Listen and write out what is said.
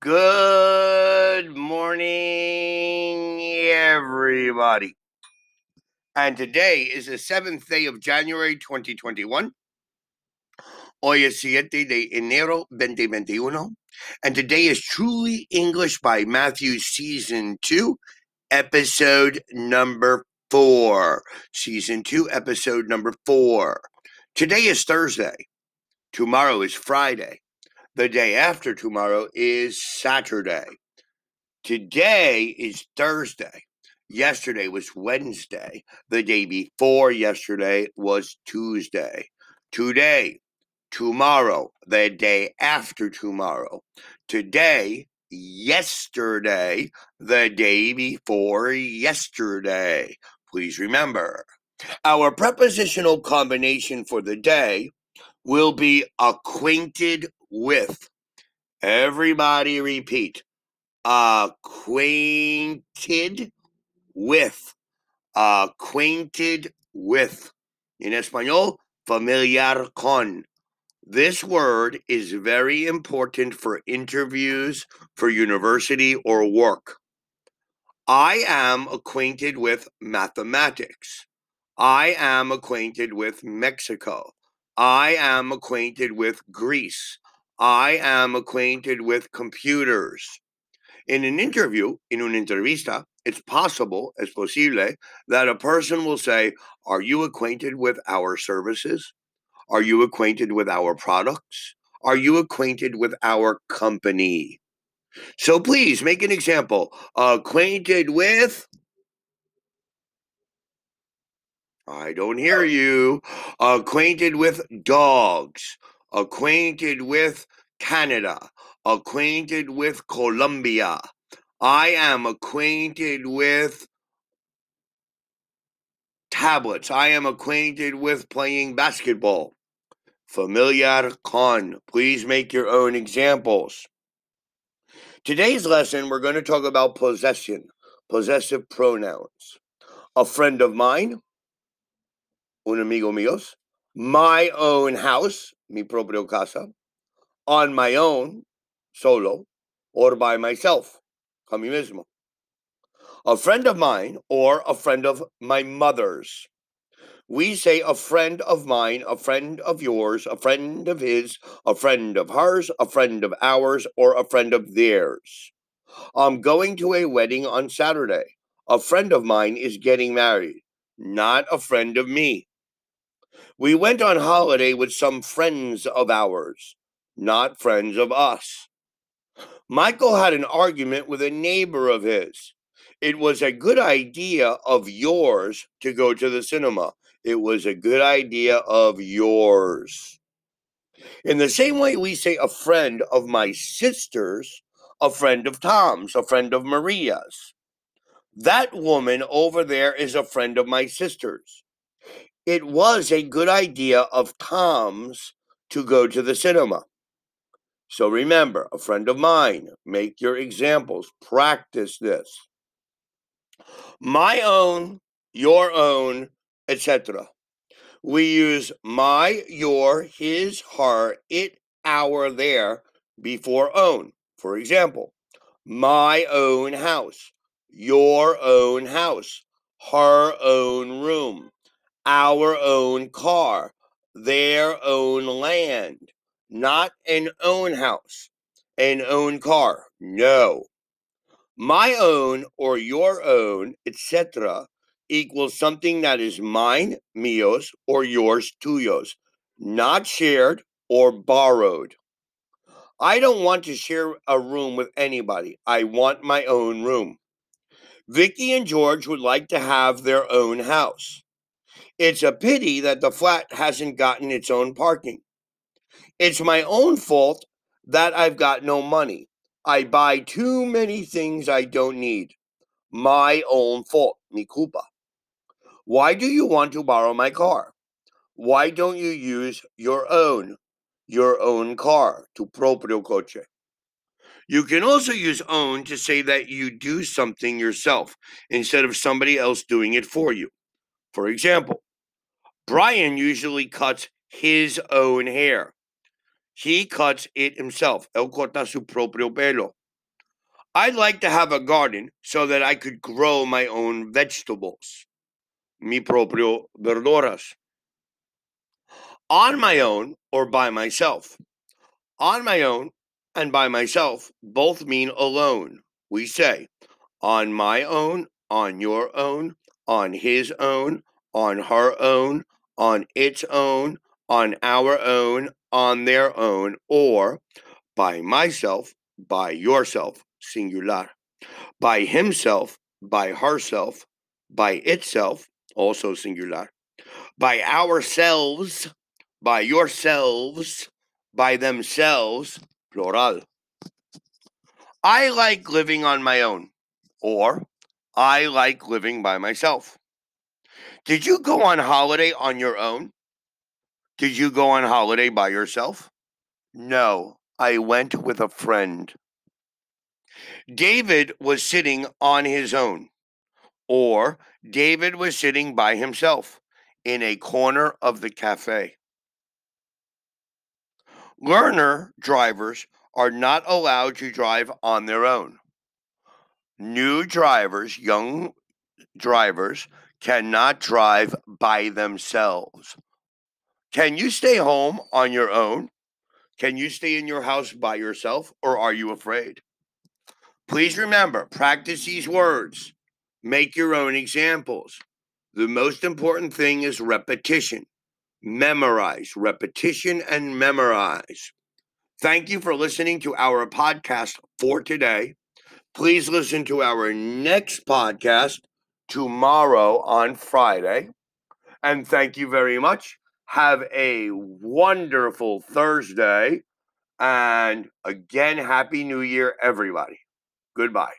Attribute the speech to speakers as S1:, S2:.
S1: Good morning, everybody. And today is the seventh day of January 2021. Hoy es 7 de enero 2021. And today is Truly English by Matthew, Season 2, Episode number 4. Season 2, Episode number 4. Today is Thursday. Tomorrow is Friday. The day after tomorrow is Saturday. Today is Thursday. Yesterday was Wednesday. The day before yesterday was Tuesday. Today, tomorrow, the day after tomorrow. Today, yesterday, the day before yesterday. Please remember, our prepositional combination for the day will be acquainted with. Everybody repeat. Acquainted with. Acquainted with. In español, familiar con. This word is very important for interviews for university or work. I am acquainted with mathematics. I am acquainted with Mexico. I am acquainted with Greece. I am acquainted with computers. In an interview, in una entrevista, it's possible, es posible, that a person will say, Are you acquainted with our services? Are you acquainted with our products? Are you acquainted with our company? So please make an example. Acquainted with. I don't hear oh. you. Acquainted with dogs acquainted with Canada, acquainted with Colombia. I am acquainted with tablets. I am acquainted with playing basketball. Familiar con. Please make your own examples. Today's lesson, we're going to talk about possession, possessive pronouns. A friend of mine, un amigo míos, my own house, mi propio casa, on my own, solo, or by myself, a mí mismo. A friend of mine or a friend of my mother's. We say a friend of mine, a friend of yours, a friend of his, a friend of hers, a friend of ours, or a friend of theirs. I'm going to a wedding on Saturday. A friend of mine is getting married, not a friend of me. We went on holiday with some friends of ours, not friends of us. Michael had an argument with a neighbor of his. It was a good idea of yours to go to the cinema. It was a good idea of yours. In the same way, we say a friend of my sister's, a friend of Tom's, a friend of Maria's. That woman over there is a friend of my sister's it was a good idea of Tom's to go to the cinema. So remember, a friend of mine, make your examples, practice this. My own, your own, etc. We use my, your, his, her, it, our, their before own. For example, my own house, your own house, her own room our own car, their own land, not an own house, an own car. No. My own or your own, etc., equals something that is mine, míos, or yours, tuyos, not shared or borrowed. I don't want to share a room with anybody. I want my own room. Vicky and George would like to have their own house. It's a pity that the flat hasn't gotten its own parking. It's my own fault that I've got no money. I buy too many things I don't need. My own fault, mi culpa. Why do you want to borrow my car? Why don't you use your own, your own car, tu proprio coche? You can also use own to say that you do something yourself instead of somebody else doing it for you. For example, Brian usually cuts his own hair. He cuts it himself. Él corta su propio pelo. I'd like to have a garden so that I could grow my own vegetables. Mi propio verduras. On my own or by myself. On my own and by myself both mean alone. We say on my own, on your own, on his own, on her own, on its own, on our own, on their own, or by myself, by yourself, singular, by himself, by herself, by itself, also singular, by ourselves, by yourselves, by themselves, plural. I like living on my own, or I like living by myself. Did you go on holiday on your own? Did you go on holiday by yourself? No, I went with a friend. David was sitting on his own, or David was sitting by himself in a corner of the cafe. Learner drivers are not allowed to drive on their own. New drivers, young drivers, cannot drive by themselves. Can you stay home on your own? Can you stay in your house by yourself, or are you afraid? Please remember, practice these words. Make your own examples. The most important thing is repetition. Memorize, repetition, and memorize. Thank you for listening to our podcast for today. Please listen to our next podcast tomorrow on Friday. And thank you very much. Have a wonderful Thursday. And again, Happy New Year, everybody. Goodbye.